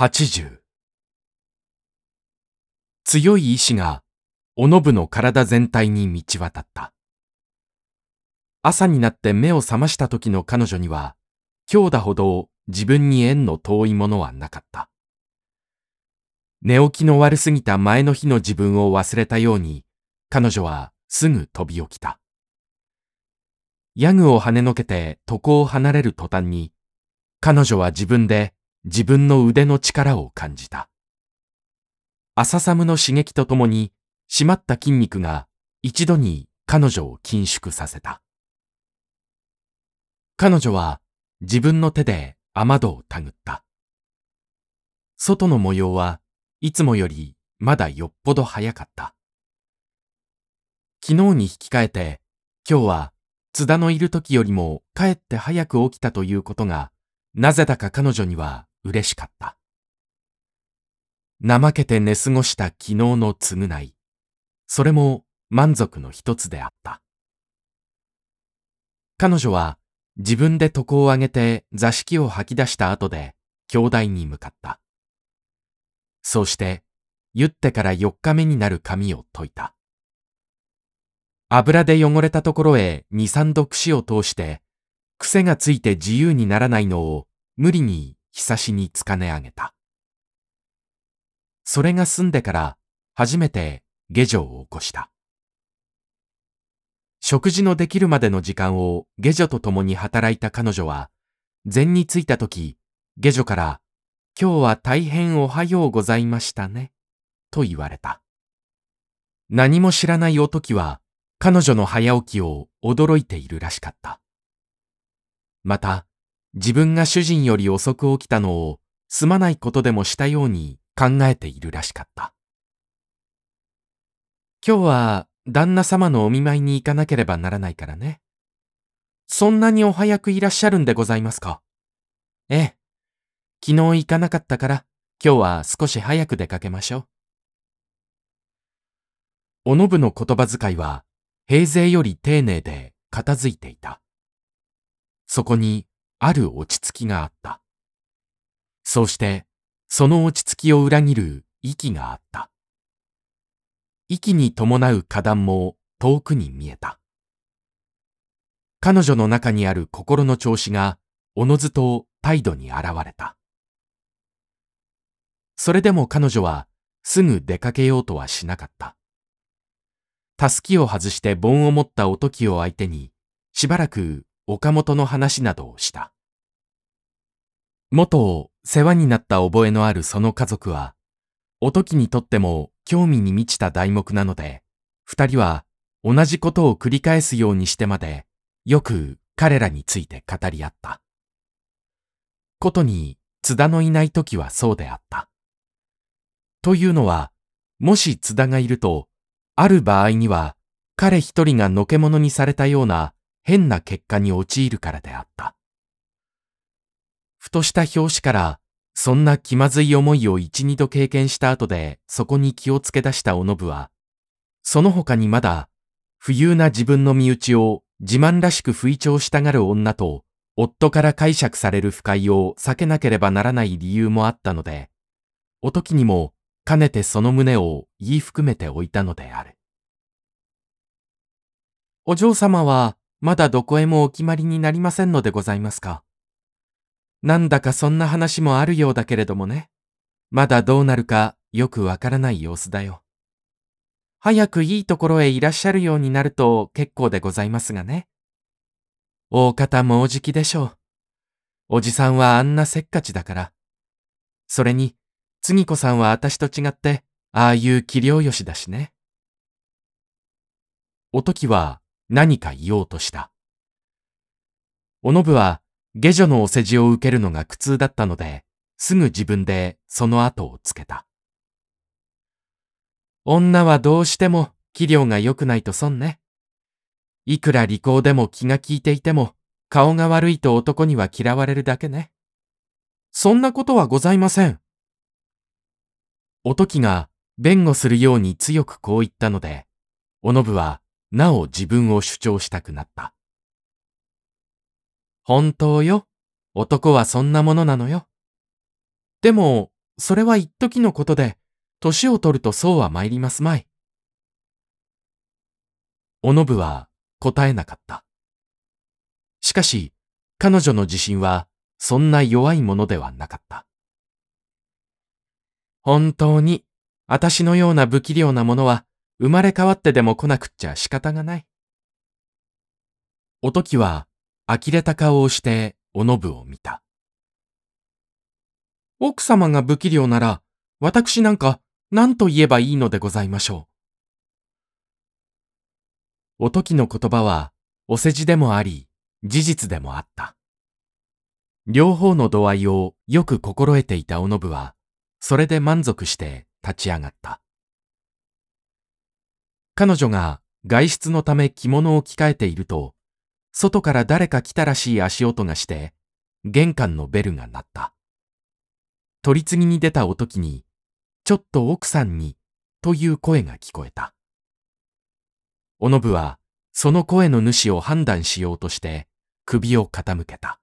80強い意志がおのぶの体全体に満ち渡った。朝になって目を覚ました時の彼女には、強打ほど自分に縁の遠いものはなかった。寝起きの悪すぎた前の日の自分を忘れたように、彼女はすぐ飛び起きた。ヤグを跳ねのけて床を離れる途端に、彼女は自分で自分の腕の力を感じた。朝寒の刺激とともに、締まった筋肉が一度に彼女を緊縮させた。彼女は自分の手で雨戸をたぐった。外の模様はいつもよりまだよっぽど早かった。昨日に引き換えて、今日は津田のいる時よりもかえって早く起きたということが、なぜだか彼女には嬉しかった。怠けて寝過ごした昨日の償い。それも満足の一つであった。彼女は自分で床を上げて座敷を吐き出した後で兄弟に向かった。そうして、言ってから4日目になる髪を解いた。油で汚れたところへ2、3度串を通して、癖がついて自由にならないのを無理にひさしにつかね上げた。それが済んでから初めて下女を起こした。食事のできるまでの時間を下女と共に働いた彼女は、禅に着いた時、下女から、今日は大変おはようございましたね、と言われた。何も知らないおときは、彼女の早起きを驚いているらしかった。また、自分が主人より遅く起きたのをすまないことでもしたように考えているらしかった。今日は旦那様のお見舞いに行かなければならないからね。そんなにお早くいらっしゃるんでございますか？ええ。昨日行かなかったから今日は少し早く出かけましょう。おのぶの言葉遣いは平勢より丁寧で片付いていた。そこにある落ち着きがあった。そうしてその落ち着きを裏切る息があった。息に伴う花壇も遠くに見えた。彼女の中にある心の調子がおのずと態度に現れた。それでも彼女はすぐ出かけようとはしなかった。たすきを外して盆を持ったおときを相手にしばらく岡本の話などをした。元を世話になった覚えのあるその家族は、おときにとっても興味に満ちた題目なので、二人は同じことを繰り返すようにしてまで、よく彼らについて語り合った。ことに津田のいない時はそうであった。というのは、もし津田がいると、ある場合には彼一人がのけ者にされたような変な結果に陥るからであった。ふとした表紙からそんな気まずい思いを一二度経験した後でそこに気をつけ出したおのぶは、その他にまだ、不有な自分の身内を自慢らしく吹聴したがる女と、夫から解釈される不快を避けなければならない理由もあったので、おときにもかねてその旨を言い含めておいたのである。お嬢様はまだどこへもお決まりになりませんのでございますか？なんだかそんな話もあるようだけれどもね。まだどうなるかよくわからない様子だよ。早くいいところへいらっしゃるようになると結構でございますがね。大方もうじきでしょう。おじさんはあんなせっかちだから。それに、次子さんは私と違って、ああいう器量よしだしね。おときは何か言おうとした。おのぶは下女のお世辞を受けるのが苦痛だったので、すぐ自分でその後をつけた。女はどうしても器量が良くないと損ね。いくら利口でも気が利いていても、顔が悪いと男には嫌われるだけね。そんなことはございません。おときが弁護するように強くこう言ったので、おのぶはなお自分を主張したくなった。本当よ。男はそんなものなのよ。でも、それは一時のことで、年を取るとそうは参りますまい。おのぶは答えなかった。しかし、彼女の自信はそんな弱いものではなかった。本当に、私のような不器量なものは生まれ変わってでも来なくっちゃ仕方がない。おときは呆れた顔をしておのぶを見た。奥様が不器量なら、私なんか何と言えばいいのでございましょう。おときの言葉はお世辞でもあり、事実でもあった。両方の度合いをよく心得ていたおのぶは、それで満足して立ち上がった。彼女が外出のため着物を着替えていると、外から誰か来たらしい足音がして、玄関のベルが鳴った。取り次ぎに出たおときに、ちょっと奥さんに、という声が聞こえた。おのぶは、その声の主を判断しようとして、首を傾けた。